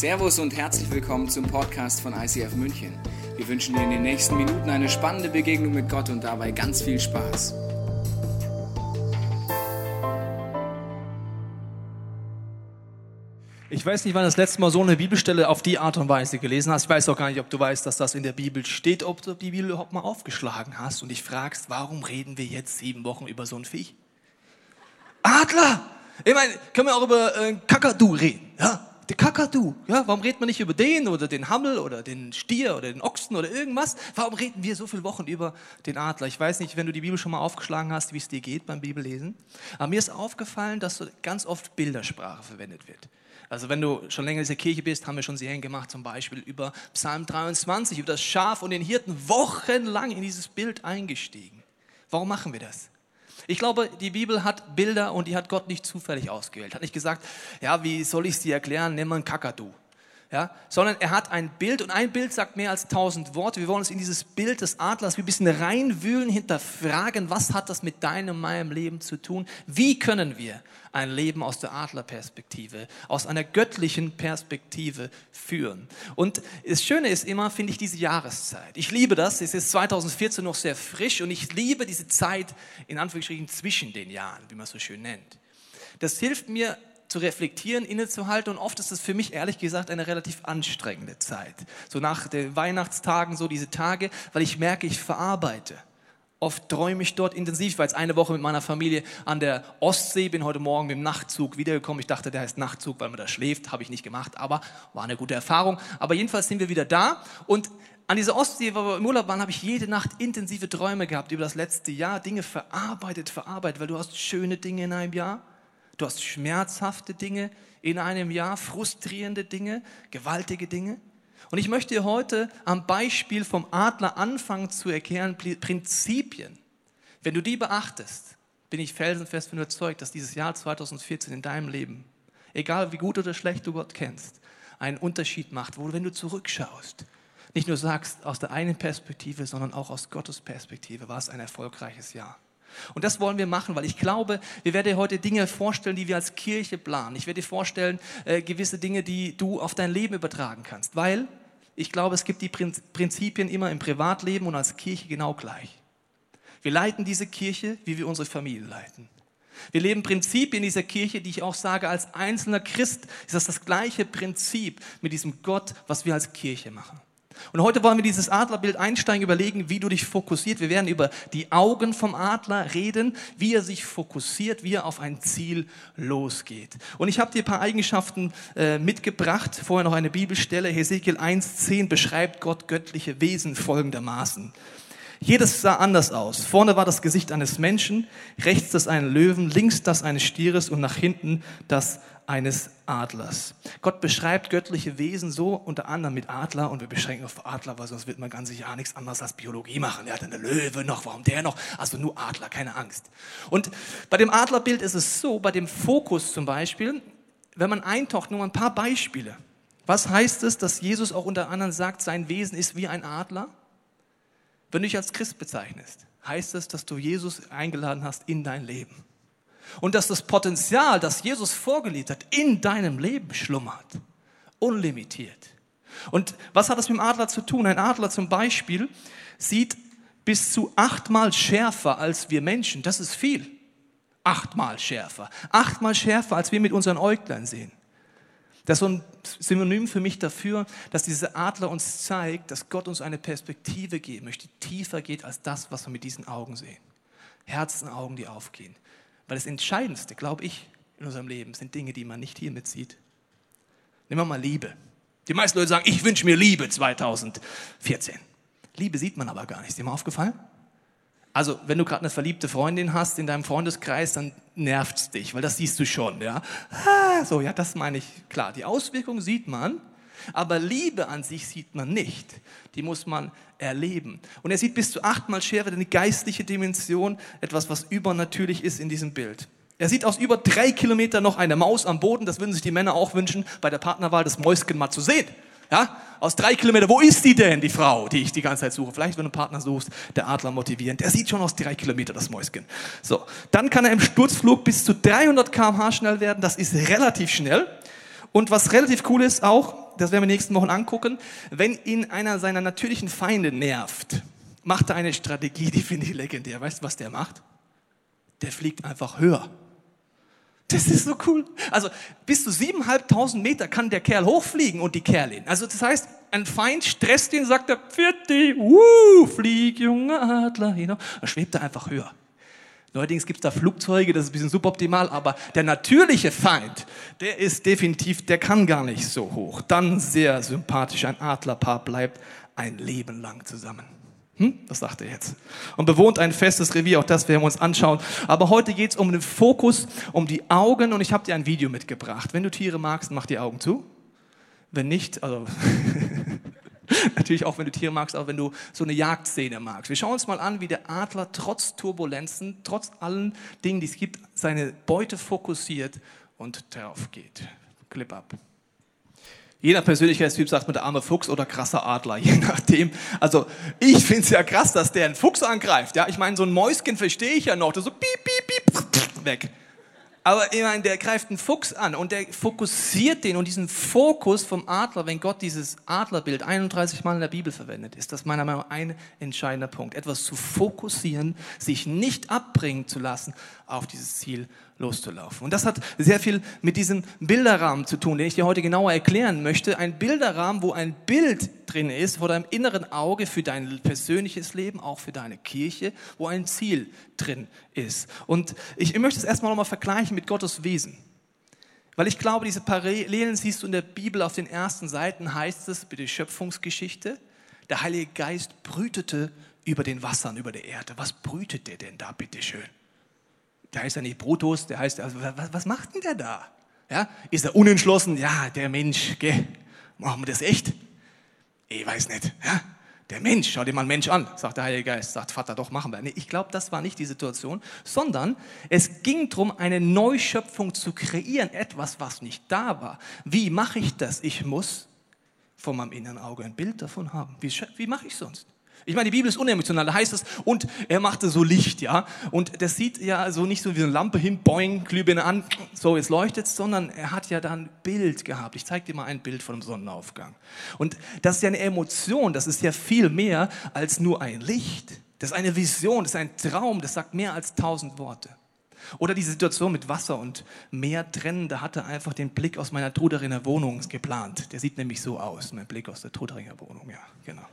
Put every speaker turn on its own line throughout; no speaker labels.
Servus und herzlich willkommen zum Podcast von ICF München. Wir wünschen dir in den nächsten Minuten eine spannende Begegnung mit Gott und dabei ganz viel Spaß.
Ich weiß nicht, wann das letzte Mal so eine Bibelstelle auf die Art und Weise gelesen hast. Ich weiß auch gar nicht, ob du weißt, dass das in der Bibel steht, ob du die Bibel überhaupt mal aufgeschlagen hast und dich fragst, warum reden wir jetzt sieben Wochen über so ein Viech? Adler! Ich meine, können wir auch über äh, Kakadu reden, ja? Der Kakadu, ja? Warum redet man nicht über den oder den Hammel oder den Stier oder den Ochsen oder irgendwas? Warum reden wir so viele Wochen über den Adler? Ich weiß nicht, wenn du die Bibel schon mal aufgeschlagen hast, wie es dir geht beim Bibellesen. Aber mir ist aufgefallen, dass so ganz oft Bildersprache verwendet wird. Also wenn du schon länger in dieser Kirche bist, haben wir schon Serien gemacht, zum Beispiel über Psalm 23, über das Schaf und den Hirten, wochenlang in dieses Bild eingestiegen. Warum machen wir das? Ich glaube, die Bibel hat Bilder und die hat Gott nicht zufällig ausgewählt. Hat nicht gesagt, ja, wie soll ich es dir erklären, nimm mal einen Kakadu ja, sondern er hat ein Bild und ein Bild sagt mehr als tausend Worte. Wir wollen uns in dieses Bild des Adlers ein bisschen reinwühlen, hinterfragen, was hat das mit deinem, meinem Leben zu tun? Wie können wir ein Leben aus der Adlerperspektive, aus einer göttlichen Perspektive führen? Und das Schöne ist immer, finde ich, diese Jahreszeit. Ich liebe das. Es ist 2014 noch sehr frisch und ich liebe diese Zeit in Anführungsstrichen zwischen den Jahren, wie man es so schön nennt. Das hilft mir zu reflektieren, innezuhalten. Und oft ist es für mich ehrlich gesagt eine relativ anstrengende Zeit. So nach den Weihnachtstagen, so diese Tage, weil ich merke, ich verarbeite. Oft träume ich dort intensiv. War jetzt eine Woche mit meiner Familie an der Ostsee, bin heute Morgen mit dem Nachtzug wiedergekommen. Ich dachte, der heißt Nachtzug, weil man da schläft. Habe ich nicht gemacht, aber war eine gute Erfahrung. Aber jedenfalls sind wir wieder da und an dieser Ostsee, wo wir im Urlaub waren, habe ich jede Nacht intensive Träume gehabt über das letzte Jahr, Dinge verarbeitet, verarbeitet, weil du hast schöne Dinge in einem Jahr Du hast schmerzhafte Dinge in einem Jahr, frustrierende Dinge, gewaltige Dinge. Und ich möchte dir heute am Beispiel vom Adler anfangen zu erklären, Prinzipien. Wenn du die beachtest, bin ich felsenfest von überzeugt, dass dieses Jahr 2014 in deinem Leben, egal wie gut oder schlecht du Gott kennst, einen Unterschied macht, wo du, wenn du zurückschaust, nicht nur sagst aus der einen Perspektive, sondern auch aus Gottes Perspektive, war es ein erfolgreiches Jahr. Und das wollen wir machen, weil ich glaube, wir werden dir heute Dinge vorstellen, die wir als Kirche planen. Ich werde dir vorstellen, äh, gewisse Dinge, die du auf dein Leben übertragen kannst. Weil ich glaube, es gibt die Prinzipien immer im Privatleben und als Kirche genau gleich. Wir leiten diese Kirche, wie wir unsere Familie leiten. Wir leben Prinzipien in dieser Kirche, die ich auch sage, als einzelner Christ ist das das gleiche Prinzip mit diesem Gott, was wir als Kirche machen. Und heute wollen wir dieses Adlerbild einsteigen, überlegen, wie du dich fokussiert. Wir werden über die Augen vom Adler reden, wie er sich fokussiert, wie er auf ein Ziel losgeht. Und ich habe dir ein paar Eigenschaften äh, mitgebracht. Vorher noch eine Bibelstelle. Hesekiel 1,10 beschreibt Gott göttliche Wesen folgendermaßen. Jedes sah anders aus. Vorne war das Gesicht eines Menschen, rechts das eines Löwen, links das eines Stieres und nach hinten das eines Adlers. Gott beschreibt göttliche Wesen so unter anderem mit Adler und wir beschränken auf Adler, weil sonst wird man ganz sicher nichts anderes als Biologie machen. Er hat eine Löwe noch, warum der noch? Also nur Adler, keine Angst. Und bei dem Adlerbild ist es so, bei dem Fokus zum Beispiel, wenn man eintaucht, nur ein paar Beispiele. Was heißt es, dass Jesus auch unter anderem sagt, sein Wesen ist wie ein Adler? Wenn du dich als Christ bezeichnest, heißt es, dass du Jesus eingeladen hast in dein Leben. Und dass das Potenzial, das Jesus vorgelegt hat, in deinem Leben schlummert. Unlimitiert. Und was hat das mit dem Adler zu tun? Ein Adler zum Beispiel sieht bis zu achtmal schärfer als wir Menschen. Das ist viel. Achtmal schärfer. Achtmal schärfer, als wir mit unseren Äuglein sehen. Das ist so ein Synonym für mich dafür, dass dieser Adler uns zeigt, dass Gott uns eine Perspektive geben möchte, die tiefer geht als das, was wir mit diesen Augen sehen. Herzenaugen, die aufgehen. Weil das Entscheidendste, glaube ich, in unserem Leben sind Dinge, die man nicht hier mitzieht. Nehmen wir mal Liebe. Die meisten Leute sagen, ich wünsche mir Liebe 2014. Liebe sieht man aber gar nicht. Ist dir mal aufgefallen? Also, wenn du gerade eine verliebte Freundin hast in deinem Freundeskreis, dann nervt es dich, weil das siehst du schon, ja. Ah, so, ja, das meine ich. Klar, die Auswirkungen sieht man, aber Liebe an sich sieht man nicht. Die muss man erleben. Und er sieht bis zu achtmal schärfer eine geistliche Dimension, etwas, was übernatürlich ist in diesem Bild. Er sieht aus über drei Kilometern noch eine Maus am Boden. Das würden sich die Männer auch wünschen, bei der Partnerwahl das Mäuschen mal zu sehen. Ja, aus drei Kilometern, wo ist die denn, die Frau, die ich die ganze Zeit suche? Vielleicht, wenn du einen Partner suchst, der Adler motivierend. Der sieht schon aus drei Kilometern das Mäuschen. So, dann kann er im Sturzflug bis zu 300 km/h schnell werden. Das ist relativ schnell. Und was relativ cool ist auch, das werden wir nächsten Wochen angucken, wenn ihn einer seiner natürlichen Feinde nervt, macht er eine Strategie, die finde ich legendär. Weißt du, was der macht? Der fliegt einfach höher. Das ist so cool. Also bis zu siebeneinhalbtausend Meter kann der Kerl hochfliegen und die Kerlin. Also das heißt, ein Feind stresst ihn, sagt er, Pfirti, wuh, flieg, junger Adler, hinauf. Dann schwebt er einfach höher. Neuerdings gibt es da Flugzeuge, das ist ein bisschen suboptimal, aber der natürliche Feind, der ist definitiv, der kann gar nicht so hoch. Dann sehr sympathisch, ein Adlerpaar bleibt ein Leben lang zusammen. Hm? Das sagt er jetzt. Und bewohnt ein festes Revier, auch das werden wir uns anschauen. Aber heute geht es um den Fokus, um die Augen und ich habe dir ein Video mitgebracht. Wenn du Tiere magst, mach die Augen zu. Wenn nicht, also Natürlich auch, wenn du Tiere magst, auch wenn du so eine Jagdszene magst. Wir schauen uns mal an, wie der Adler trotz Turbulenzen, trotz allen Dingen, die es gibt, seine Beute fokussiert und darauf geht. Clip ab. Jeder Persönlichkeitstyp sagt mit der arme Fuchs oder krasser Adler, je nachdem. Also ich finde es ja krass, dass der einen Fuchs angreift. Ja, ich meine, so ein Mäuschen verstehe ich ja noch, das so piep, piep, piep, weg. Aber ich meine, der greift einen Fuchs an und der fokussiert den und diesen Fokus vom Adler, wenn Gott dieses Adlerbild 31 Mal in der Bibel verwendet, ist das meiner Meinung nach ein entscheidender Punkt. Etwas zu fokussieren, sich nicht abbringen zu lassen, auf dieses Ziel loszulaufen. Und das hat sehr viel mit diesem Bilderrahmen zu tun, den ich dir heute genauer erklären möchte. Ein Bilderrahmen, wo ein Bild drin ist vor deinem inneren Auge für dein persönliches Leben, auch für deine Kirche, wo ein Ziel drin ist. Und ich möchte es erstmal nochmal vergleichen mit Gottes Wesen. Weil ich glaube, diese Parallelen siehst du in der Bibel auf den ersten Seiten, heißt es, der Schöpfungsgeschichte, der Heilige Geist brütete über den Wassern, über der Erde. Was brütet der denn da, bitteschön? Der heißt ja nicht Brutus, der heißt, also, was, was macht denn der da? Ja, ist er unentschlossen? Ja, der Mensch, gell? Machen wir das echt? Ich weiß nicht. Ja? Der Mensch, schau dir mal einen Mensch an, sagt der Heilige Geist, sagt Vater, doch machen wir. Nee, ich glaube, das war nicht die Situation, sondern es ging darum, eine Neuschöpfung zu kreieren, etwas, was nicht da war. Wie mache ich das? Ich muss vor meinem inneren Auge ein Bild davon haben. Wie, wie mache ich sonst? Ich meine, die Bibel ist unemotional, da heißt es, und er machte so Licht, ja. Und das sieht ja so nicht so wie eine Lampe hin, boing, Glühbirne an, so jetzt leuchtet es, sondern er hat ja dann ein Bild gehabt. Ich zeige dir mal ein Bild von einem Sonnenaufgang. Und das ist ja eine Emotion, das ist ja viel mehr als nur ein Licht. Das ist eine Vision, das ist ein Traum, das sagt mehr als tausend Worte. Oder die Situation mit Wasser und Meer trennen, da hatte er einfach den Blick aus meiner Truderinger Wohnung geplant. Der sieht nämlich so aus, mein Blick aus der Truderinger Wohnung, ja, genau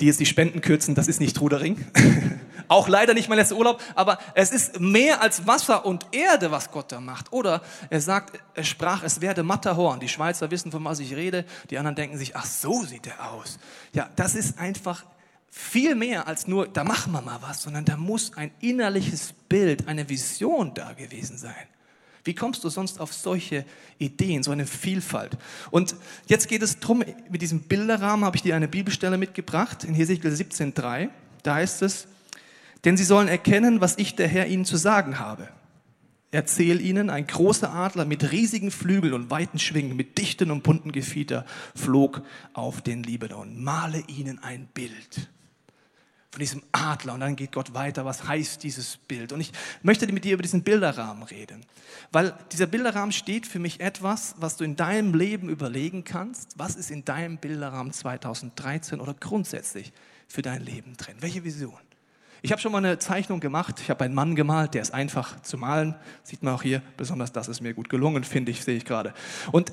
die jetzt die Spenden kürzen, das ist nicht Trudering. Auch leider nicht mein letzter Urlaub, aber es ist mehr als Wasser und Erde, was Gott da macht. Oder er sagt, er sprach, es werde Matterhorn. Die Schweizer wissen, von was ich rede. Die anderen denken sich, ach so sieht er aus. Ja, das ist einfach viel mehr als nur, da machen wir mal was, sondern da muss ein innerliches Bild, eine Vision da gewesen sein. Wie kommst du sonst auf solche Ideen, so eine Vielfalt? Und jetzt geht es darum, mit diesem Bilderrahmen habe ich dir eine Bibelstelle mitgebracht, in Hesekiel 17,3. Da heißt es, denn sie sollen erkennen, was ich der Herr ihnen zu sagen habe. Erzähl ihnen, ein großer Adler mit riesigen Flügeln und weiten Schwingen, mit dichten und bunten Gefieder, flog auf den Libanon. Male ihnen ein Bild von diesem Adler. Und dann geht Gott weiter, was heißt dieses Bild? Und ich möchte mit dir über diesen Bilderrahmen reden, weil dieser Bilderrahmen steht für mich etwas, was du in deinem Leben überlegen kannst. Was ist in deinem Bilderrahmen 2013 oder grundsätzlich für dein Leben drin? Welche Vision? Ich habe schon mal eine Zeichnung gemacht. Ich habe einen Mann gemalt, der ist einfach zu malen. Sieht man auch hier. Besonders das ist mir gut gelungen, finde ich, sehe ich gerade. Und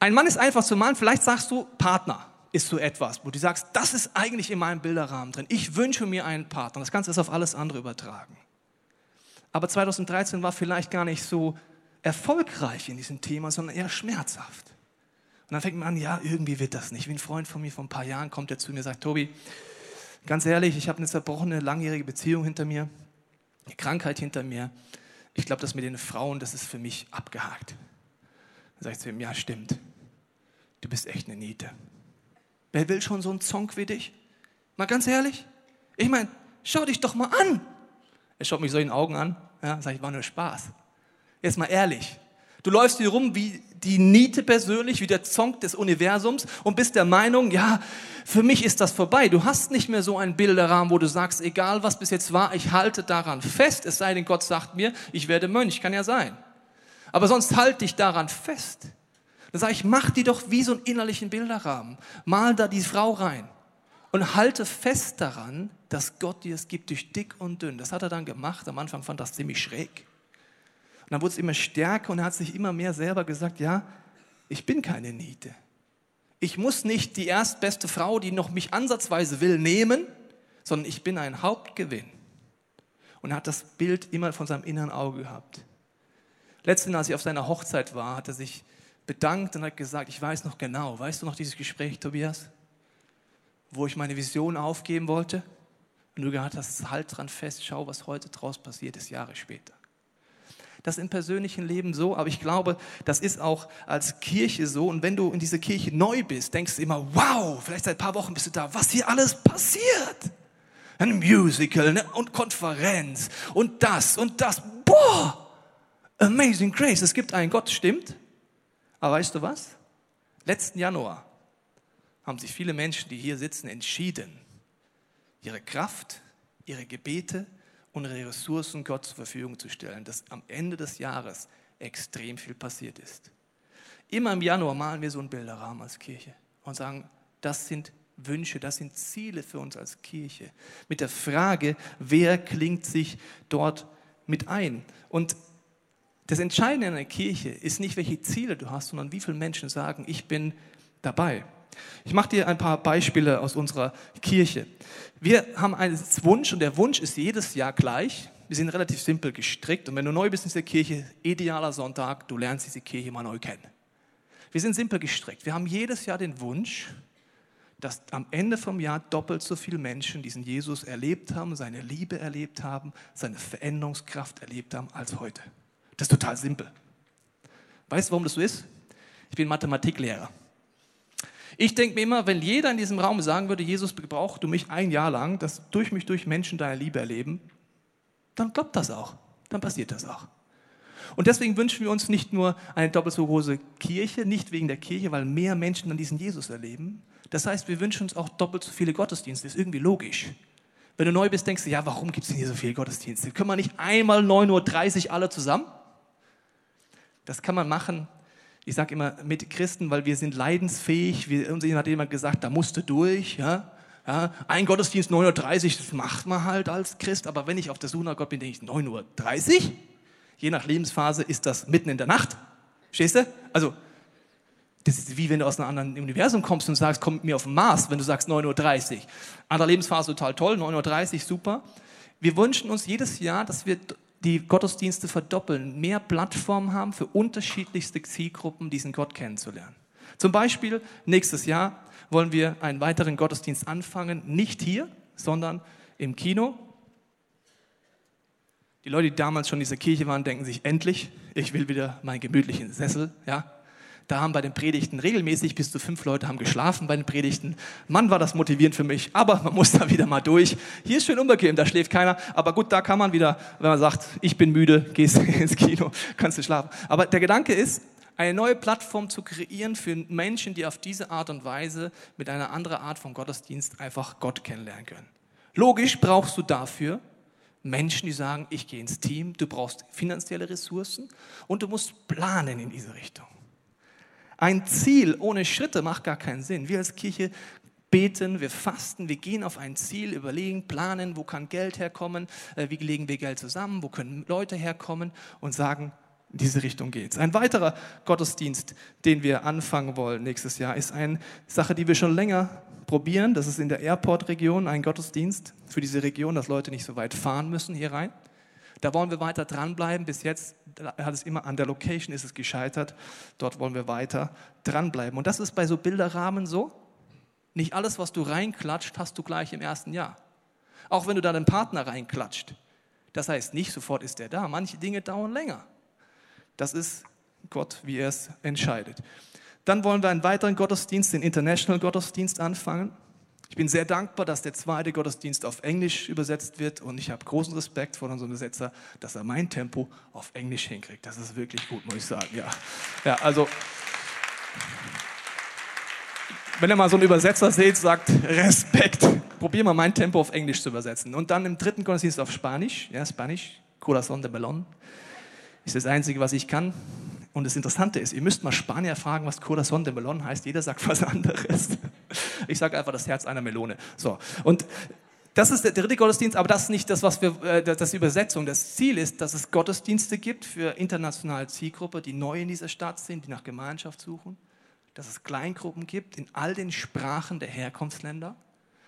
ein Mann ist einfach zu malen. Vielleicht sagst du Partner ist so etwas, wo du sagst, das ist eigentlich in meinem Bilderrahmen drin. Ich wünsche mir einen Partner. Das Ganze ist auf alles andere übertragen. Aber 2013 war vielleicht gar nicht so erfolgreich in diesem Thema, sondern eher schmerzhaft. Und dann fängt man an, ja, irgendwie wird das nicht. Wie ein Freund von mir vor ein paar Jahren kommt, der zu mir und sagt, Tobi, ganz ehrlich, ich habe eine zerbrochene, langjährige Beziehung hinter mir, eine Krankheit hinter mir. Ich glaube, das mit den Frauen, das ist für mich abgehakt. Dann sage ich zu ihm, ja, stimmt. Du bist echt eine Niete. Wer will schon so einen Zonk wie dich? Mal ganz ehrlich. Ich meine, schau dich doch mal an. Er schaut mich so in den Augen an. Ja, sag ich, war nur Spaß. Jetzt mal ehrlich. Du läufst hier rum wie die Niete persönlich, wie der Zonk des Universums und bist der Meinung, ja, für mich ist das vorbei. Du hast nicht mehr so einen Bilderrahmen, wo du sagst, egal was bis jetzt war, ich halte daran fest, es sei denn, Gott sagt mir, ich werde Mönch, kann ja sein. Aber sonst halte dich daran fest. Dann sage ich, mach die doch wie so einen innerlichen Bilderrahmen. Mal da die Frau rein und halte fest daran, dass Gott dir es gibt durch dick und dünn. Das hat er dann gemacht. Am Anfang fand das ziemlich schräg. Und dann wurde es immer stärker und er hat sich immer mehr selber gesagt, ja, ich bin keine Niete. Ich muss nicht die erstbeste Frau, die noch mich ansatzweise will, nehmen, sondern ich bin ein Hauptgewinn. Und er hat das Bild immer von seinem inneren Auge gehabt. Letztens, als ich auf seiner Hochzeit war, hat er sich bedankt und hat gesagt, ich weiß noch genau, weißt du noch dieses Gespräch, Tobias, wo ich meine Vision aufgeben wollte? Und du gesagt hast, halt dran fest, schau, was heute draus passiert ist, Jahre später. Das ist im persönlichen Leben so, aber ich glaube, das ist auch als Kirche so. Und wenn du in diese Kirche neu bist, denkst du immer, wow, vielleicht seit ein paar Wochen bist du da, was hier alles passiert. Ein Musical ne? und Konferenz und das und das. Boah, amazing grace. Es gibt einen Gott, stimmt. Aber weißt du was? Letzten Januar haben sich viele Menschen, die hier sitzen, entschieden, ihre Kraft, ihre Gebete und ihre Ressourcen Gott zur Verfügung zu stellen, dass am Ende des Jahres extrem viel passiert ist. Immer im Januar malen wir so einen Bilderrahmen als Kirche und sagen, das sind Wünsche, das sind Ziele für uns als Kirche. Mit der Frage, wer klingt sich dort mit ein? Und das Entscheidende in einer Kirche ist nicht, welche Ziele du hast, sondern wie viele Menschen sagen, ich bin dabei. Ich mache dir ein paar Beispiele aus unserer Kirche. Wir haben einen Wunsch und der Wunsch ist jedes Jahr gleich. Wir sind relativ simpel gestrickt und wenn du neu bist in dieser Kirche, idealer Sonntag, du lernst diese Kirche mal neu kennen. Wir sind simpel gestrickt. Wir haben jedes Jahr den Wunsch, dass am Ende vom Jahr doppelt so viele Menschen diesen Jesus erlebt haben, seine Liebe erlebt haben, seine Veränderungskraft erlebt haben als heute. Das ist total simpel. Weißt du, warum das so ist? Ich bin Mathematiklehrer. Ich denke mir immer, wenn jeder in diesem Raum sagen würde, Jesus gebraucht du mich ein Jahr lang, dass durch mich durch Menschen deine Liebe erleben, dann klappt das auch. Dann passiert das auch. Und deswegen wünschen wir uns nicht nur eine doppelt so große Kirche, nicht wegen der Kirche, weil mehr Menschen dann diesen Jesus erleben. Das heißt, wir wünschen uns auch doppelt so viele Gottesdienste. Ist irgendwie logisch. Wenn du neu bist, denkst du, ja, warum gibt es denn hier so viele Gottesdienste? Können wir nicht einmal 9.30 Uhr alle zusammen? Das kann man machen, ich sage immer mit Christen, weil wir sind leidensfähig. Wir, uns hat jemand gesagt, da musst du durch. Ja? Ja, ein Gottesdienst 9.30 Uhr, das macht man halt als Christ. Aber wenn ich auf der Suche nach Gott bin, denke ich 9.30 Uhr. Je nach Lebensphase ist das mitten in der Nacht. Stehst du? Also, das ist wie wenn du aus einem anderen Universum kommst und sagst, komm mit mir auf den Mars, wenn du sagst 9.30 Uhr. Andere Lebensphase total toll, 9.30 Uhr super. Wir wünschen uns jedes Jahr, dass wir die Gottesdienste verdoppeln, mehr Plattformen haben für unterschiedlichste Zielgruppen, diesen Gott kennenzulernen. Zum Beispiel nächstes Jahr wollen wir einen weiteren Gottesdienst anfangen, nicht hier, sondern im Kino. Die Leute, die damals schon in dieser Kirche waren, denken sich endlich, ich will wieder meinen gemütlichen Sessel, ja, da haben bei den Predigten regelmäßig bis zu fünf Leute haben geschlafen bei den Predigten. Mann, war das motivierend für mich, aber man muss da wieder mal durch. Hier ist schön unbequem, da schläft keiner. Aber gut, da kann man wieder, wenn man sagt, ich bin müde, gehst ins Kino, kannst du schlafen. Aber der Gedanke ist, eine neue Plattform zu kreieren für Menschen, die auf diese Art und Weise mit einer anderen Art von Gottesdienst einfach Gott kennenlernen können. Logisch brauchst du dafür Menschen, die sagen, ich gehe ins Team, du brauchst finanzielle Ressourcen und du musst planen in diese Richtung. Ein Ziel ohne Schritte macht gar keinen Sinn. Wir als Kirche beten, wir fasten, wir gehen auf ein Ziel, überlegen, planen, wo kann Geld herkommen, äh, wie legen wir Geld zusammen, wo können Leute herkommen und sagen, in diese Richtung geht's. Ein weiterer Gottesdienst, den wir anfangen wollen nächstes Jahr, ist eine Sache, die wir schon länger probieren. Das ist in der Airport-Region ein Gottesdienst für diese Region, dass Leute nicht so weit fahren müssen hier rein. Da wollen wir weiter dranbleiben. Bis jetzt hat es immer an der Location ist es gescheitert. Dort wollen wir weiter dranbleiben. Und das ist bei so Bilderrahmen so. Nicht alles, was du reinklatscht, hast du gleich im ersten Jahr. Auch wenn du da den Partner reinklatscht. Das heißt, nicht sofort ist er da. Manche Dinge dauern länger. Das ist Gott, wie er es entscheidet. Dann wollen wir einen weiteren Gottesdienst, den International Gottesdienst anfangen. Ich bin sehr dankbar, dass der zweite Gottesdienst auf Englisch übersetzt wird und ich habe großen Respekt vor unserem Übersetzer, dass er mein Tempo auf Englisch hinkriegt. Das ist wirklich gut, muss ich sagen. Ja, ja also wenn ihr mal so einen Übersetzer seht, sagt Respekt. Probier mal mein Tempo auf Englisch zu übersetzen. Und dann im dritten Gottesdienst auf Spanisch. Ja, Spanisch. Corazón de Melón. Ist das Einzige, was ich kann. Und das Interessante ist, ihr müsst mal Spanier fragen, was Corazon de Melon heißt. Jeder sagt was anderes. Ich sage einfach das Herz einer Melone. So. Und das ist der dritte Gottesdienst, aber das ist nicht das, was wir, äh, das ist Übersetzung. Das Ziel ist, dass es Gottesdienste gibt für internationale Zielgruppe, die neu in dieser Stadt sind, die nach Gemeinschaft suchen. Dass es Kleingruppen gibt in all den Sprachen der Herkunftsländer.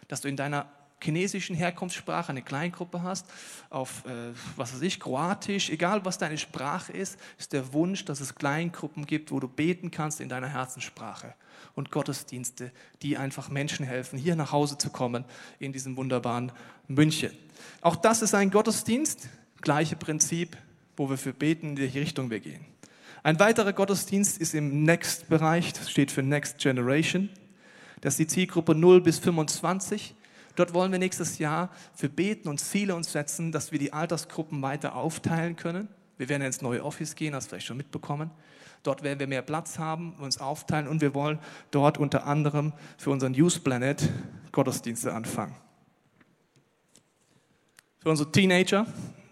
Dass du in deiner chinesischen Herkunftssprache eine Kleingruppe hast, auf, äh, was weiß ich, Kroatisch, egal was deine Sprache ist, ist der Wunsch, dass es Kleingruppen gibt, wo du beten kannst in deiner Herzenssprache. Und Gottesdienste, die einfach Menschen helfen, hier nach Hause zu kommen in diesem wunderbaren München. Auch das ist ein Gottesdienst, gleiche Prinzip, wo wir für beten, in welche Richtung wir gehen. Ein weiterer Gottesdienst ist im Next-Bereich, das steht für Next Generation. Das ist die Zielgruppe 0 bis 25. Dort wollen wir nächstes Jahr für beten und Ziele uns setzen, dass wir die Altersgruppen weiter aufteilen können. Wir werden ins neue Office gehen, hast vielleicht schon mitbekommen. Dort werden wir mehr Platz haben, uns aufteilen und wir wollen dort unter anderem für unseren Youth Planet Gottesdienste anfangen. Für unsere Teenager,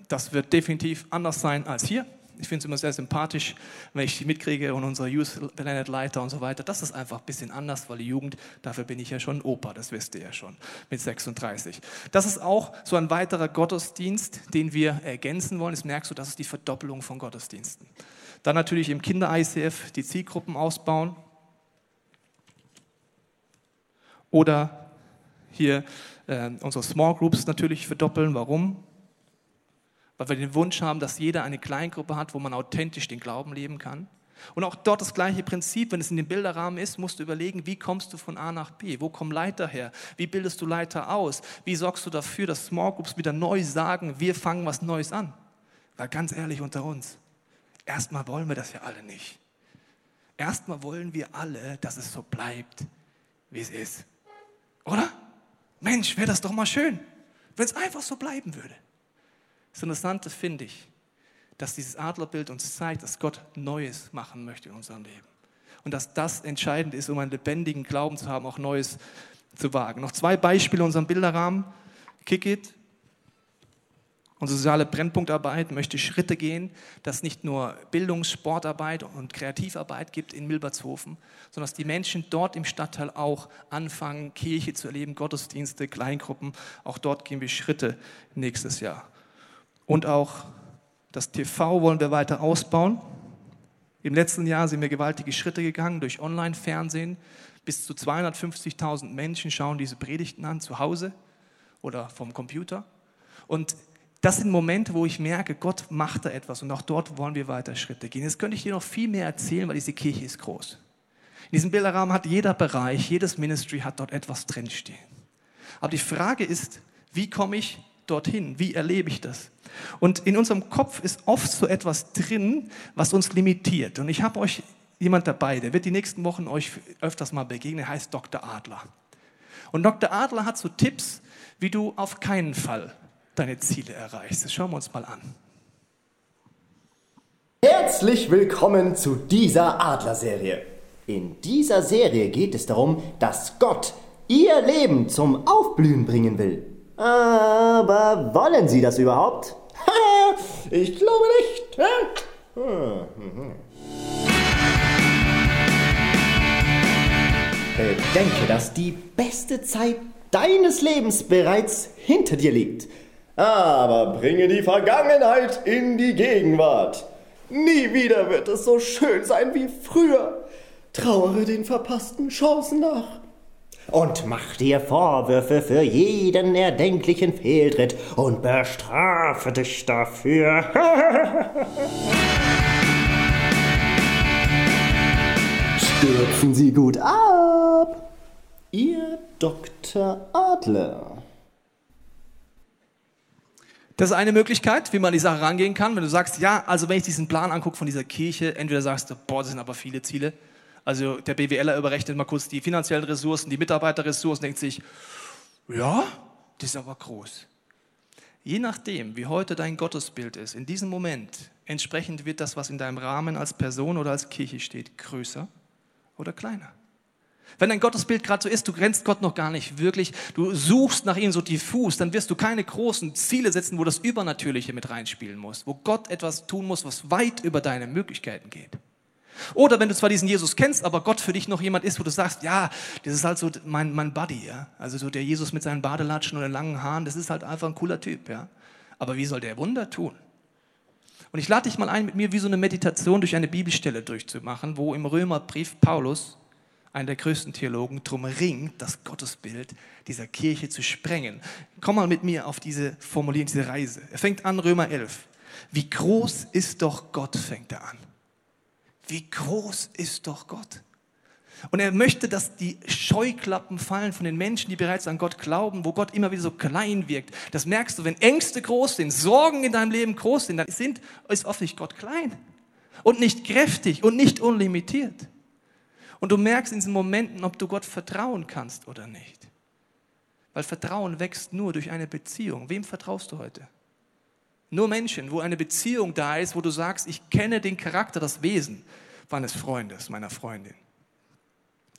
das wird definitiv anders sein als hier. Ich finde es immer sehr sympathisch, wenn ich die mitkriege und unser Youth Planet Leiter und so weiter. Das ist einfach ein bisschen anders, weil die Jugend, dafür bin ich ja schon Opa, das wisst ihr ja schon, mit 36. Das ist auch so ein weiterer Gottesdienst, den wir ergänzen wollen. Das merkst du, das ist die Verdoppelung von Gottesdiensten. Dann natürlich im Kinder-ICF die Zielgruppen ausbauen. Oder hier äh, unsere Small Groups natürlich verdoppeln. Warum? Weil wir den Wunsch haben, dass jeder eine Kleingruppe hat, wo man authentisch den Glauben leben kann. Und auch dort das gleiche Prinzip, wenn es in dem Bilderrahmen ist, musst du überlegen, wie kommst du von A nach B? Wo kommen Leiter her? Wie bildest du Leiter aus? Wie sorgst du dafür, dass Small Groups wieder neu sagen, wir fangen was Neues an? Weil ganz ehrlich unter uns, erstmal wollen wir das ja alle nicht. Erstmal wollen wir alle, dass es so bleibt, wie es ist. Oder? Mensch, wäre das doch mal schön, wenn es einfach so bleiben würde. Das Interessante finde ich, dass dieses Adlerbild uns zeigt, dass Gott Neues machen möchte in unserem Leben. Und dass das entscheidend ist, um einen lebendigen Glauben zu haben, auch Neues zu wagen. Noch zwei Beispiele in unserem Bilderrahmen. Kick it. Unsere soziale Brennpunktarbeit möchte Schritte gehen, dass nicht nur Bildungs-, Sportarbeit und Kreativarbeit gibt in Milbertshofen, sondern dass die Menschen dort im Stadtteil auch anfangen, Kirche zu erleben, Gottesdienste, Kleingruppen. Auch dort gehen wir Schritte nächstes Jahr. Und auch das TV wollen wir weiter ausbauen. Im letzten Jahr sind wir gewaltige Schritte gegangen durch Online-Fernsehen. Bis zu 250.000 Menschen schauen diese Predigten an zu Hause oder vom Computer. Und das sind Momente, wo ich merke, Gott macht da etwas und auch dort wollen wir weiter Schritte gehen. Jetzt könnte ich dir noch viel mehr erzählen, weil diese Kirche ist groß. In diesem Bilderrahmen hat jeder Bereich, jedes Ministry hat dort etwas drinstehen. Aber die Frage ist, wie komme ich dorthin? Wie erlebe ich das? Und in unserem Kopf ist oft so etwas drin, was uns limitiert. Und ich habe euch jemand dabei, der wird die nächsten Wochen euch öfters mal begegnen, heißt Dr. Adler. Und Dr. Adler hat so Tipps, wie du auf keinen Fall deine Ziele erreichst. Das schauen wir uns mal an.
Herzlich willkommen zu dieser Adler-Serie. In dieser Serie geht es darum, dass Gott ihr Leben zum Aufblühen bringen will. Aber wollen Sie das überhaupt? ich glaube nicht. Bedenke, dass die beste Zeit deines Lebens bereits hinter dir liegt. Aber bringe die Vergangenheit in die Gegenwart. Nie wieder wird es so schön sein wie früher. Trauere den verpassten Chancen nach und mach dir Vorwürfe für jeden erdenklichen Fehltritt und bestrafe dich dafür. Stürzen Sie gut ab. Ihr Dr. Adler.
Das ist eine Möglichkeit, wie man an die Sache rangehen kann. Wenn du sagst, ja, also wenn ich diesen Plan angucke von dieser Kirche, entweder sagst du, boah, das sind aber viele Ziele, also der BWLer überrechnet mal kurz die finanziellen Ressourcen, die Mitarbeiterressourcen, denkt sich, ja, das ist aber groß. Je nachdem, wie heute dein Gottesbild ist, in diesem Moment, entsprechend wird das, was in deinem Rahmen als Person oder als Kirche steht, größer oder kleiner. Wenn dein Gottesbild gerade so ist, du grenzt Gott noch gar nicht wirklich, du suchst nach ihm so diffus, dann wirst du keine großen Ziele setzen, wo das Übernatürliche mit reinspielen muss, wo Gott etwas tun muss, was weit über deine Möglichkeiten geht. Oder wenn du zwar diesen Jesus kennst, aber Gott für dich noch jemand ist, wo du sagst, ja, das ist halt so mein, mein Buddy, ja. Also so der Jesus mit seinen Badelatschen und den langen Haaren, das ist halt einfach ein cooler Typ, ja. Aber wie soll der Wunder tun? Und ich lade dich mal ein, mit mir wie so eine Meditation durch eine Bibelstelle durchzumachen, wo im Römerbrief Paulus, einer der größten Theologen, drum ringt, das Gottesbild dieser Kirche zu sprengen. Komm mal mit mir auf diese Formulierung, diese Reise. Er fängt an, Römer 11. Wie groß ist doch Gott, fängt er an. Wie groß ist doch Gott? Und er möchte, dass die Scheuklappen fallen von den Menschen, die bereits an Gott glauben, wo Gott immer wieder so klein wirkt. Das merkst du, wenn Ängste groß sind, Sorgen in deinem Leben groß sind, dann sind, ist oft Gott klein und nicht kräftig und nicht unlimitiert. Und du merkst in diesen Momenten, ob du Gott vertrauen kannst oder nicht. Weil Vertrauen wächst nur durch eine Beziehung. Wem vertraust du heute? Nur Menschen, wo eine Beziehung da ist, wo du sagst, ich kenne den Charakter, das Wesen meines Freundes, meiner Freundin.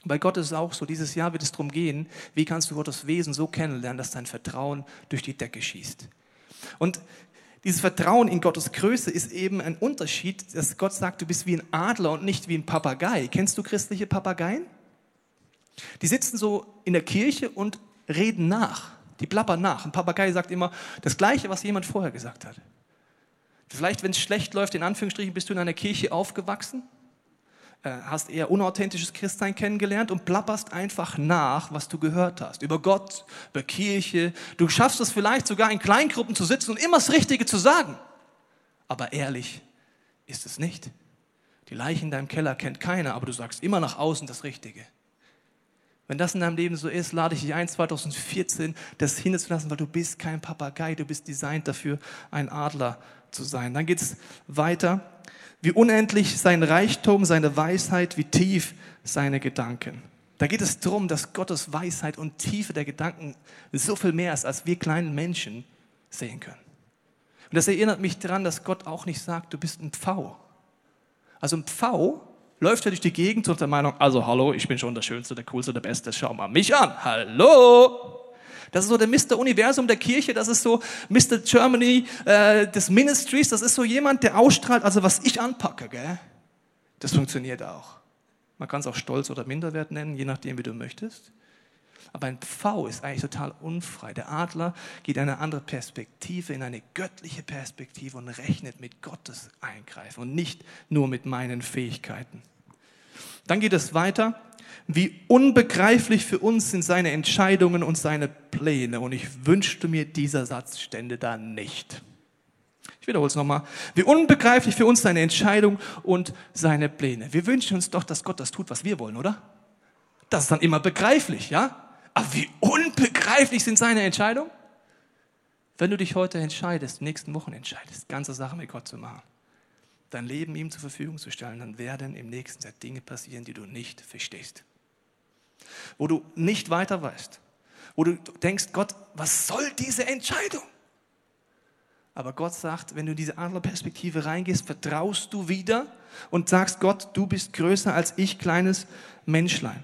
Bei Gott ist es auch so, dieses Jahr wird es darum gehen, wie kannst du Gottes Wesen so kennenlernen, dass dein Vertrauen durch die Decke schießt. Und dieses Vertrauen in Gottes Größe ist eben ein Unterschied, dass Gott sagt, du bist wie ein Adler und nicht wie ein Papagei. Kennst du christliche Papageien? Die sitzen so in der Kirche und reden nach. Die plappern nach. Ein Papagei sagt immer das Gleiche, was jemand vorher gesagt hat. Vielleicht, wenn es schlecht läuft, in Anführungsstrichen, bist du in einer Kirche aufgewachsen, hast eher unauthentisches Christsein kennengelernt und plapperst einfach nach, was du gehört hast. Über Gott, über Kirche. Du schaffst es vielleicht sogar in Kleingruppen zu sitzen und immer das Richtige zu sagen. Aber ehrlich ist es nicht. Die Leiche in deinem Keller kennt keiner, aber du sagst immer nach außen das Richtige. Wenn das in deinem Leben so ist, lade ich dich ein, 2014 das hinzulassen, weil du bist kein Papagei, du bist designt dafür, ein Adler zu sein. Dann geht es weiter. Wie unendlich sein Reichtum, seine Weisheit, wie tief seine Gedanken. Da geht es darum, dass Gottes Weisheit und Tiefe der Gedanken so viel mehr ist, als wir kleinen Menschen sehen können. Und das erinnert mich daran, dass Gott auch nicht sagt, du bist ein Pfau. Also ein Pfau läuft er durch die Gegend und der Meinung, also hallo, ich bin schon der Schönste, der Coolste, der Beste, schau mal mich an, hallo. Das ist so der Mr. Universum der Kirche, das ist so Mr. Germany äh, des Ministries, das ist so jemand, der ausstrahlt, also was ich anpacke, gell? das funktioniert auch. Man kann es auch Stolz oder Minderwert nennen, je nachdem, wie du möchtest. Aber ein Pfau ist eigentlich total unfrei. Der Adler geht in eine andere Perspektive, in eine göttliche Perspektive und rechnet mit Gottes Eingreifen und nicht nur mit meinen Fähigkeiten. Dann geht es weiter. Wie unbegreiflich für uns sind seine Entscheidungen und seine Pläne. Und ich wünschte mir, dieser Satz stände da nicht. Ich wiederhole es nochmal. Wie unbegreiflich für uns seine Entscheidung und seine Pläne. Wir wünschen uns doch, dass Gott das tut, was wir wollen, oder? Das ist dann immer begreiflich, ja? Aber wie unbegreiflich sind seine Entscheidungen? Wenn du dich heute entscheidest, nächsten Wochen entscheidest, ganze Sache mit Gott zu machen, dein Leben ihm zur Verfügung zu stellen, dann werden im nächsten Zeit Dinge passieren, die du nicht verstehst. Wo du nicht weiter weißt. Wo du denkst, Gott, was soll diese Entscheidung? Aber Gott sagt, wenn du in diese andere Perspektive reingehst, vertraust du wieder und sagst, Gott, du bist größer als ich, kleines Menschlein.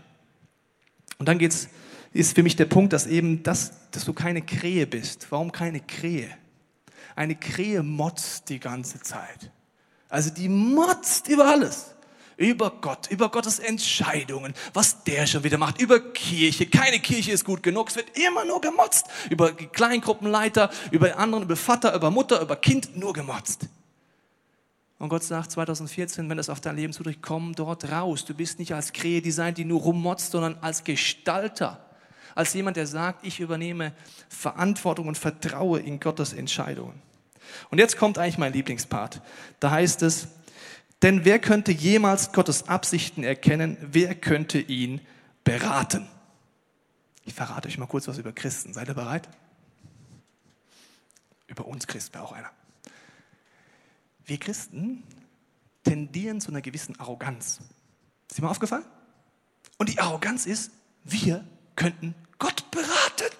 Und dann geht's, ist für mich der Punkt, dass eben das, dass du keine Krähe bist. Warum keine Krähe? Eine Krähe motzt die ganze Zeit. Also die motzt über alles. Über Gott, über Gottes Entscheidungen, was der schon wieder macht, über Kirche. Keine Kirche ist gut genug, es wird immer nur gemotzt. Über Kleingruppenleiter, über anderen, über Vater, über Mutter, über Kind, nur gemotzt. Und Gott sagt 2014, wenn das auf dein Leben zutrifft, komm dort raus. Du bist nicht als Krähe designt, die nur rummotzt, sondern als Gestalter. Als jemand, der sagt, ich übernehme Verantwortung und vertraue in Gottes Entscheidungen. Und jetzt kommt eigentlich mein Lieblingspart. Da heißt es, denn wer könnte jemals Gottes Absichten erkennen? Wer könnte ihn beraten? Ich verrate euch mal kurz was über Christen. Seid ihr bereit? Über uns Christen wäre auch einer. Wir Christen tendieren zu einer gewissen Arroganz. Ist dir mal aufgefallen? Und die Arroganz ist, wir könnten Gott beraten.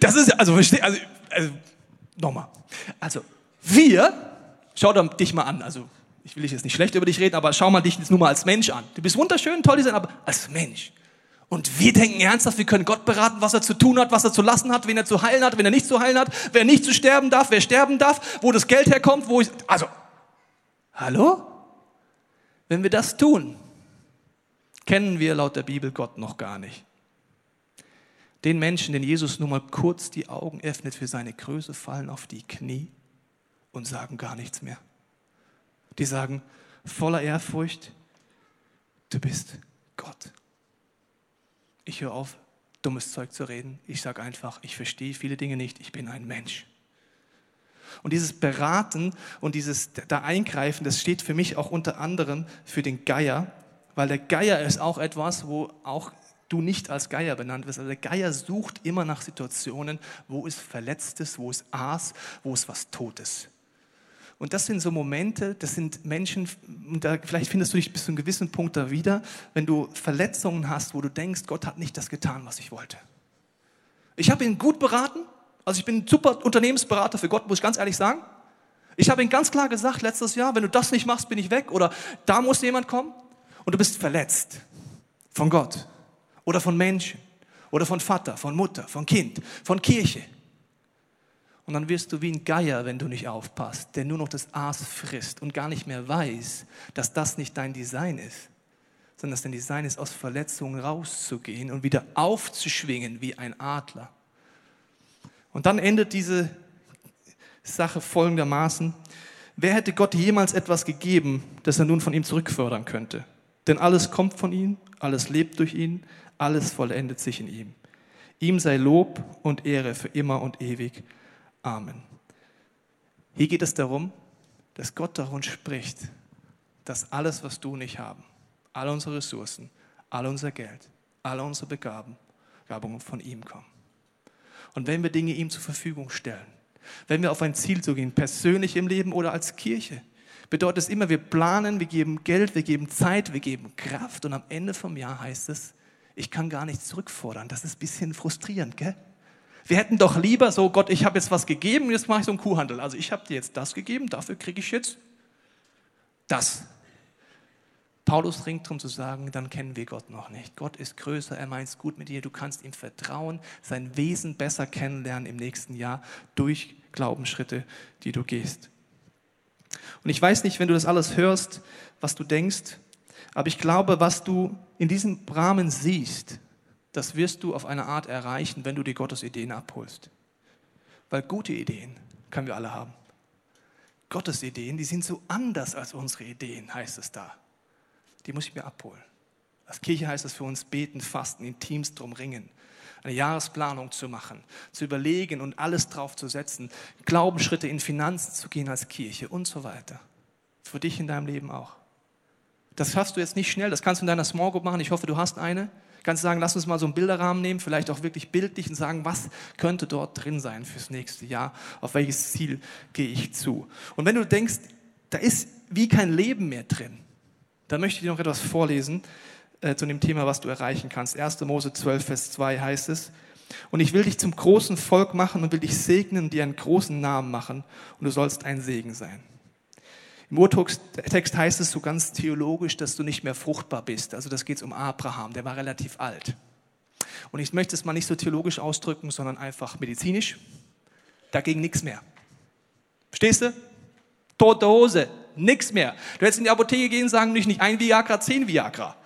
Das ist, also, also also, nochmal. Also, wir, schau dich mal an, also, ich will jetzt nicht schlecht über dich reden, aber schau mal dich jetzt nur mal als Mensch an. Du bist wunderschön, toll, sein, aber als Mensch. Und wir denken ernsthaft, wir können Gott beraten, was er zu tun hat, was er zu lassen hat, wen er zu heilen hat, wen er nicht zu heilen hat, wer nicht zu sterben darf, wer sterben darf, wo das Geld herkommt, wo ich, also, hallo? Wenn wir das tun, kennen wir laut der Bibel Gott noch gar nicht. Den Menschen, den Jesus nur mal kurz die Augen öffnet für seine Größe, fallen auf die Knie und sagen gar nichts mehr. Die sagen voller Ehrfurcht, du bist Gott. Ich höre auf, dummes Zeug zu reden. Ich sage einfach, ich verstehe viele Dinge nicht, ich bin ein Mensch. Und dieses Beraten und dieses da Eingreifen, das steht für mich auch unter anderem für den Geier, weil der Geier ist auch etwas, wo auch du nicht als Geier benannt wirst. Also der Geier sucht immer nach Situationen, wo es Verletztes, wo es Aas, wo es was Totes. Und das sind so Momente, das sind Menschen, und da, vielleicht findest du dich bis zu einem gewissen Punkt da wieder, wenn du Verletzungen hast, wo du denkst, Gott hat nicht das getan, was ich wollte. Ich habe ihn gut beraten, also ich bin ein super Unternehmensberater für Gott, muss ich ganz ehrlich sagen. Ich habe ihn ganz klar gesagt letztes Jahr, wenn du das nicht machst, bin ich weg oder da muss jemand kommen und du bist verletzt von Gott oder von Menschen oder von Vater, von Mutter, von Kind, von Kirche. Und dann wirst du wie ein Geier, wenn du nicht aufpasst, der nur noch das Aas frisst und gar nicht mehr weiß, dass das nicht dein Design ist, sondern dass dein Design ist, aus Verletzungen rauszugehen und wieder aufzuschwingen wie ein Adler. Und dann endet diese Sache folgendermaßen. Wer hätte Gott jemals etwas gegeben, das er nun von ihm zurückfördern könnte? Denn alles kommt von ihm, alles lebt durch ihn, alles vollendet sich in ihm. Ihm sei Lob und Ehre für immer und ewig. Amen. Hier geht es darum, dass Gott darum spricht, dass alles, was du nicht haben, alle unsere Ressourcen, all unser Geld, alle unsere Begabungen von ihm kommen. Und wenn wir Dinge ihm zur Verfügung stellen, wenn wir auf ein Ziel zugehen, persönlich im Leben oder als Kirche, bedeutet es immer, wir planen, wir geben Geld, wir geben Zeit, wir geben Kraft und am Ende vom Jahr heißt es, ich kann gar nichts zurückfordern. Das ist ein bisschen frustrierend, gell? Wir hätten doch lieber so, Gott, ich habe jetzt was gegeben, jetzt mache ich so einen Kuhhandel. Also ich habe dir jetzt das gegeben, dafür kriege ich jetzt das. Paulus ringt darum zu sagen, dann kennen wir Gott noch nicht. Gott ist größer, er meint es gut mit dir, du kannst ihm vertrauen, sein Wesen besser kennenlernen im nächsten Jahr durch Glaubensschritte, die du gehst. Und ich weiß nicht, wenn du das alles hörst, was du denkst, aber ich glaube, was du in diesem Rahmen siehst, das wirst du auf eine Art erreichen, wenn du dir Gottes Ideen abholst. Weil gute Ideen können wir alle haben. Gottes Ideen, die sind so anders als unsere Ideen, heißt es da. Die muss ich mir abholen. Als Kirche heißt es für uns beten, fasten, in Teams drum ringen, eine Jahresplanung zu machen, zu überlegen und alles drauf zu setzen, Glaubensschritte in Finanzen zu gehen als Kirche und so weiter. Für dich in deinem Leben auch. Das schaffst du jetzt nicht schnell, das kannst du in deiner Small Group machen. Ich hoffe, du hast eine. Kannst du sagen, lass uns mal so einen Bilderrahmen nehmen, vielleicht auch wirklich bildlich und sagen, was könnte dort drin sein fürs nächste Jahr? Auf welches Ziel gehe ich zu? Und wenn du denkst, da ist wie kein Leben mehr drin, dann möchte ich dir noch etwas vorlesen äh, zu dem Thema, was du erreichen kannst. 1. Mose 12, Vers 2 heißt es, und ich will dich zum großen Volk machen und will dich segnen dir einen großen Namen machen und du sollst ein Segen sein. Im Urtext heißt es so ganz theologisch, dass du nicht mehr fruchtbar bist. Also das geht um Abraham, der war relativ alt. Und ich möchte es mal nicht so theologisch ausdrücken, sondern einfach medizinisch. Da ging nichts mehr. Verstehst du? Tote Hose, nichts mehr. Du hättest in die Apotheke gehen und sagen, nicht ein Viagra, zehn Viagra.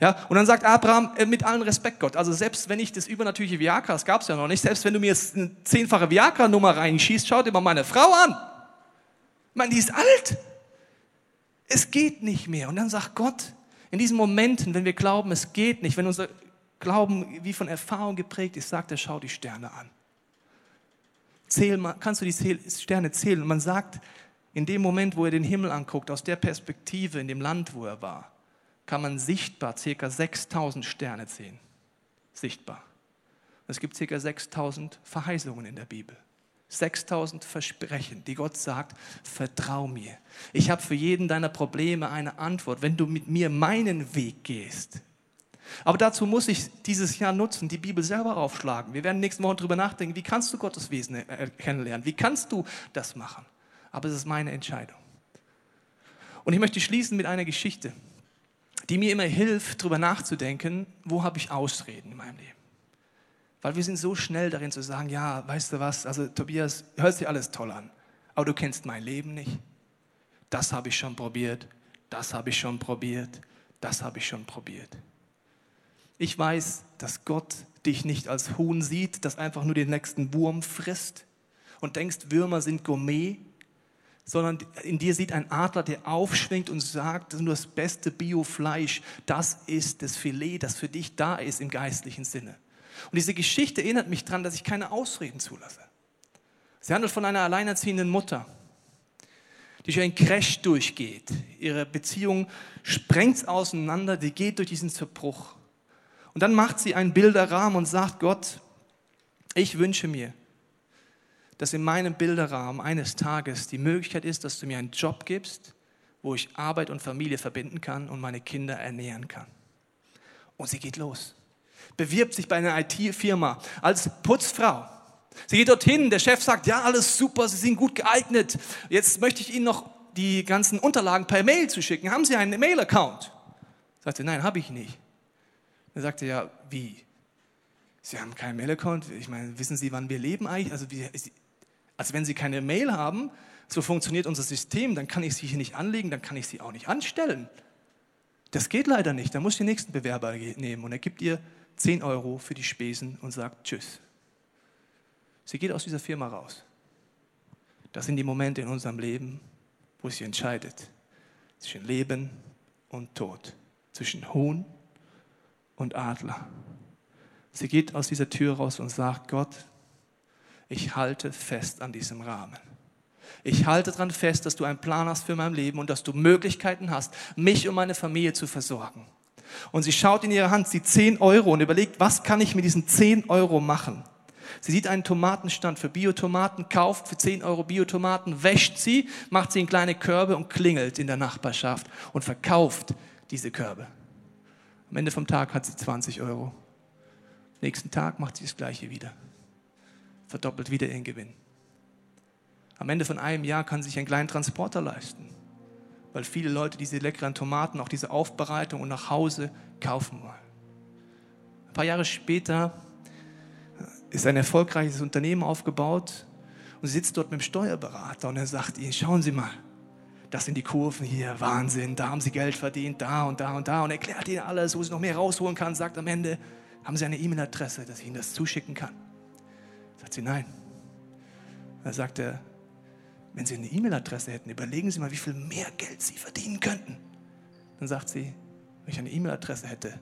Ja, und dann sagt Abraham äh, mit allen Respekt Gott, also selbst wenn ich das übernatürliche Viagra, das gab es ja noch nicht, selbst wenn du mir jetzt eine zehnfache Viagra-Nummer reinschießt, schau dir mal meine Frau an. Ich meine, die ist alt. Es geht nicht mehr. Und dann sagt Gott, in diesen Momenten, wenn wir glauben, es geht nicht, wenn unser Glauben wie von Erfahrung geprägt ist, sagt er, schau die Sterne an. Zähl mal, kannst du die Sterne zählen? Und man sagt, in dem Moment, wo er den Himmel anguckt, aus der Perspektive in dem Land, wo er war, kann man sichtbar ca. 6000 Sterne sehen. Sichtbar. Es gibt ca. 6000 Verheißungen in der Bibel. 6000 Versprechen, die Gott sagt, vertrau mir. Ich habe für jeden deiner Probleme eine Antwort, wenn du mit mir meinen Weg gehst. Aber dazu muss ich dieses Jahr nutzen, die Bibel selber aufschlagen. Wir werden nächsten Wochen darüber nachdenken, wie kannst du Gottes Wesen kennenlernen? Wie kannst du das machen? Aber es ist meine Entscheidung. Und ich möchte schließen mit einer Geschichte, die mir immer hilft, darüber nachzudenken, wo habe ich Ausreden in meinem Leben. Weil wir sind so schnell darin zu sagen, ja, weißt du was, also Tobias, hört sich alles toll an, aber du kennst mein Leben nicht. Das habe ich schon probiert, das habe ich schon probiert, das habe ich schon probiert. Ich weiß, dass Gott dich nicht als Huhn sieht, das einfach nur den nächsten Wurm frisst und denkst, Würmer sind Gourmet, sondern in dir sieht ein Adler, der aufschwingt und sagt, das ist nur das beste Biofleisch, das ist das Filet, das für dich da ist im geistlichen Sinne. Und diese Geschichte erinnert mich daran, dass ich keine Ausreden zulasse. Sie handelt von einer alleinerziehenden Mutter, die durch einen Crash durchgeht. Ihre Beziehung sprengt auseinander, die geht durch diesen Zerbruch. Und dann macht sie einen Bilderrahmen und sagt, Gott, ich wünsche mir, dass in meinem Bilderrahmen eines Tages die Möglichkeit ist, dass du mir einen Job gibst, wo ich Arbeit und Familie verbinden kann und meine Kinder ernähren kann. Und sie geht los, bewirbt sich bei einer IT-Firma als Putzfrau. Sie geht dorthin, der Chef sagt, ja, alles super, Sie sind gut geeignet. Jetzt möchte ich Ihnen noch die ganzen Unterlagen per Mail zu schicken. Haben Sie einen Mail-Account? Sagt sie, nein, habe ich nicht. Dann sagte er, ja, wie? Sie haben keinen Mail-Account? Ich meine, wissen Sie, wann wir leben eigentlich? Also, also wenn Sie keine Mail haben, so funktioniert unser System, dann kann ich Sie hier nicht anlegen, dann kann ich Sie auch nicht anstellen. Das geht leider nicht. Da muss ich den nächsten Bewerber nehmen und er gibt ihr 10 Euro für die Spesen und sagt Tschüss. Sie geht aus dieser Firma raus. Das sind die Momente in unserem Leben, wo sie entscheidet zwischen Leben und Tod, zwischen Huhn und Adler. Sie geht aus dieser Tür raus und sagt, Gott, ich halte fest an diesem Rahmen. Ich halte daran fest, dass du einen Plan hast für mein Leben und dass du Möglichkeiten hast, mich und meine Familie zu versorgen. Und sie schaut in ihre Hand, sieht 10 Euro und überlegt, was kann ich mit diesen 10 Euro machen? Sie sieht einen Tomatenstand für Biotomaten, kauft für 10 Euro Biotomaten, wäscht sie, macht sie in kleine Körbe und klingelt in der Nachbarschaft und verkauft diese Körbe. Am Ende vom Tag hat sie 20 Euro. Nächsten Tag macht sie das Gleiche wieder. Verdoppelt wieder ihren Gewinn. Am Ende von einem Jahr kann sich einen kleinen Transporter leisten, weil viele Leute diese leckeren Tomaten, auch diese Aufbereitung und nach Hause kaufen wollen. Ein paar Jahre später ist ein erfolgreiches Unternehmen aufgebaut und sie sitzt dort mit dem Steuerberater und er sagt ihr, schauen Sie mal, das sind die Kurven hier, Wahnsinn, da haben sie Geld verdient, da und da und da und erklärt ihnen alles, wo sie noch mehr rausholen kann, sagt am Ende, haben Sie eine E-Mail-Adresse, dass ich Ihnen das zuschicken kann? Sagt sie, nein. Dann sagt er, wenn Sie eine E-Mail-Adresse hätten, überlegen Sie mal, wie viel mehr Geld Sie verdienen könnten. Dann sagt sie, wenn ich eine E-Mail-Adresse hätte,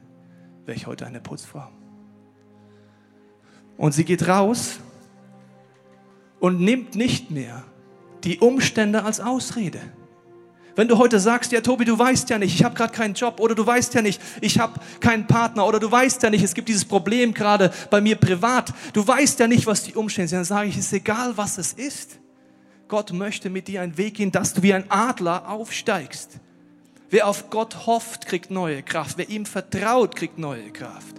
wäre ich heute eine Putzfrau. Und sie geht raus und nimmt nicht mehr die Umstände als Ausrede. Wenn du heute sagst, ja Tobi, du weißt ja nicht, ich habe gerade keinen Job oder du weißt ja nicht, ich habe keinen Partner oder du weißt ja nicht, es gibt dieses Problem gerade bei mir privat, du weißt ja nicht, was die Umstände sind, dann sage ich, es ist egal, was es ist. Gott möchte mit dir einen Weg gehen, dass du wie ein Adler aufsteigst. Wer auf Gott hofft, kriegt neue Kraft. Wer ihm vertraut, kriegt neue Kraft.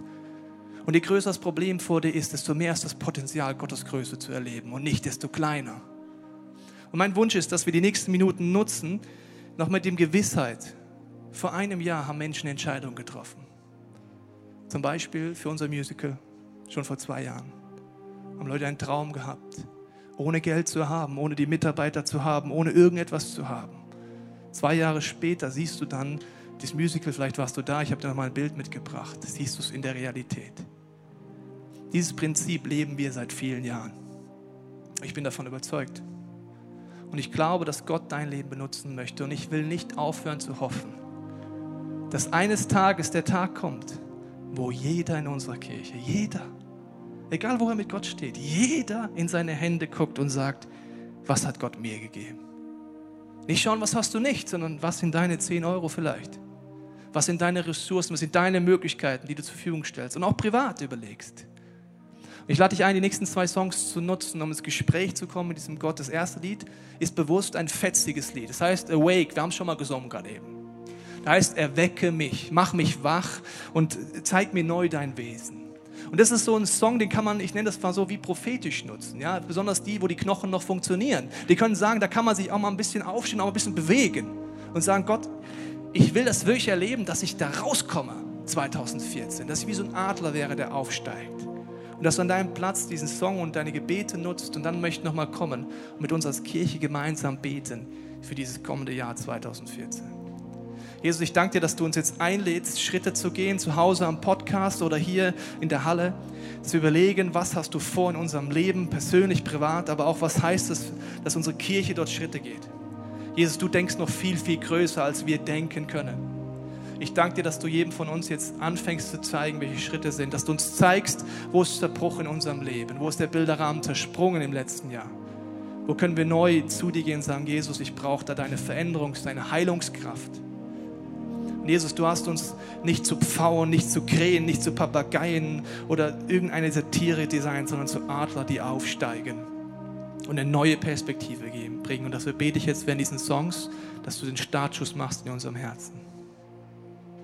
Und je größer das Problem vor dir ist, desto mehr ist das Potenzial, Gottes Größe zu erleben und nicht desto kleiner. Und mein Wunsch ist, dass wir die nächsten Minuten nutzen, noch mit dem Gewissheit, vor einem Jahr haben Menschen Entscheidungen getroffen. Zum Beispiel für unser Musical, schon vor zwei Jahren. Haben Leute einen Traum gehabt, ohne Geld zu haben, ohne die Mitarbeiter zu haben, ohne irgendetwas zu haben. Zwei Jahre später siehst du dann das Musical, vielleicht warst du da, ich habe dir noch mal ein Bild mitgebracht, siehst du es in der Realität. Dieses Prinzip leben wir seit vielen Jahren. Ich bin davon überzeugt. Und ich glaube, dass Gott dein Leben benutzen möchte. Und ich will nicht aufhören zu hoffen, dass eines Tages der Tag kommt, wo jeder in unserer Kirche, jeder, egal wo er mit Gott steht, jeder in seine Hände guckt und sagt, was hat Gott mir gegeben? Nicht schauen, was hast du nicht, sondern was sind deine 10 Euro vielleicht? Was sind deine Ressourcen? Was sind deine Möglichkeiten, die du zur Verfügung stellst? Und auch privat überlegst. Ich lade dich ein, die nächsten zwei Songs zu nutzen, um ins Gespräch zu kommen mit diesem Gott. Das erste Lied ist bewusst ein fetziges Lied. Das heißt Awake. Wir haben es schon mal gesungen gerade eben. Das heißt, erwecke mich, mach mich wach und zeig mir neu dein Wesen. Und das ist so ein Song, den kann man, ich nenne das mal so wie prophetisch nutzen. Ja? Besonders die, wo die Knochen noch funktionieren. Die können sagen, da kann man sich auch mal ein bisschen aufstehen, auch ein bisschen bewegen und sagen, Gott, ich will das wirklich erleben, dass ich da rauskomme 2014, dass ich wie so ein Adler wäre, der aufsteigt und dass du an deinem Platz diesen Song und deine Gebete nutzt und dann möchte ich nochmal kommen und mit uns als Kirche gemeinsam beten für dieses kommende Jahr 2014. Jesus, ich danke dir, dass du uns jetzt einlädst, Schritte zu gehen, zu Hause am Podcast oder hier in der Halle, zu überlegen, was hast du vor in unserem Leben, persönlich, privat, aber auch was heißt es, dass unsere Kirche dort Schritte geht. Jesus, du denkst noch viel, viel größer, als wir denken können. Ich danke dir, dass du jedem von uns jetzt anfängst zu zeigen, welche Schritte sind, dass du uns zeigst, wo ist der Bruch in unserem Leben, wo ist der Bilderrahmen zersprungen im letzten Jahr. Wo können wir neu zu dir gehen und sagen, Jesus, ich brauche da deine Veränderung, deine Heilungskraft. Und Jesus, du hast uns nicht zu Pfauern, nicht zu Krähen, nicht zu Papageien oder irgendeine dieser Tiere designt, sondern zu Adler, die aufsteigen und eine neue Perspektive geben, bringen. Und dafür bete ich jetzt während diesen Songs, dass du den Startschuss machst in unserem Herzen.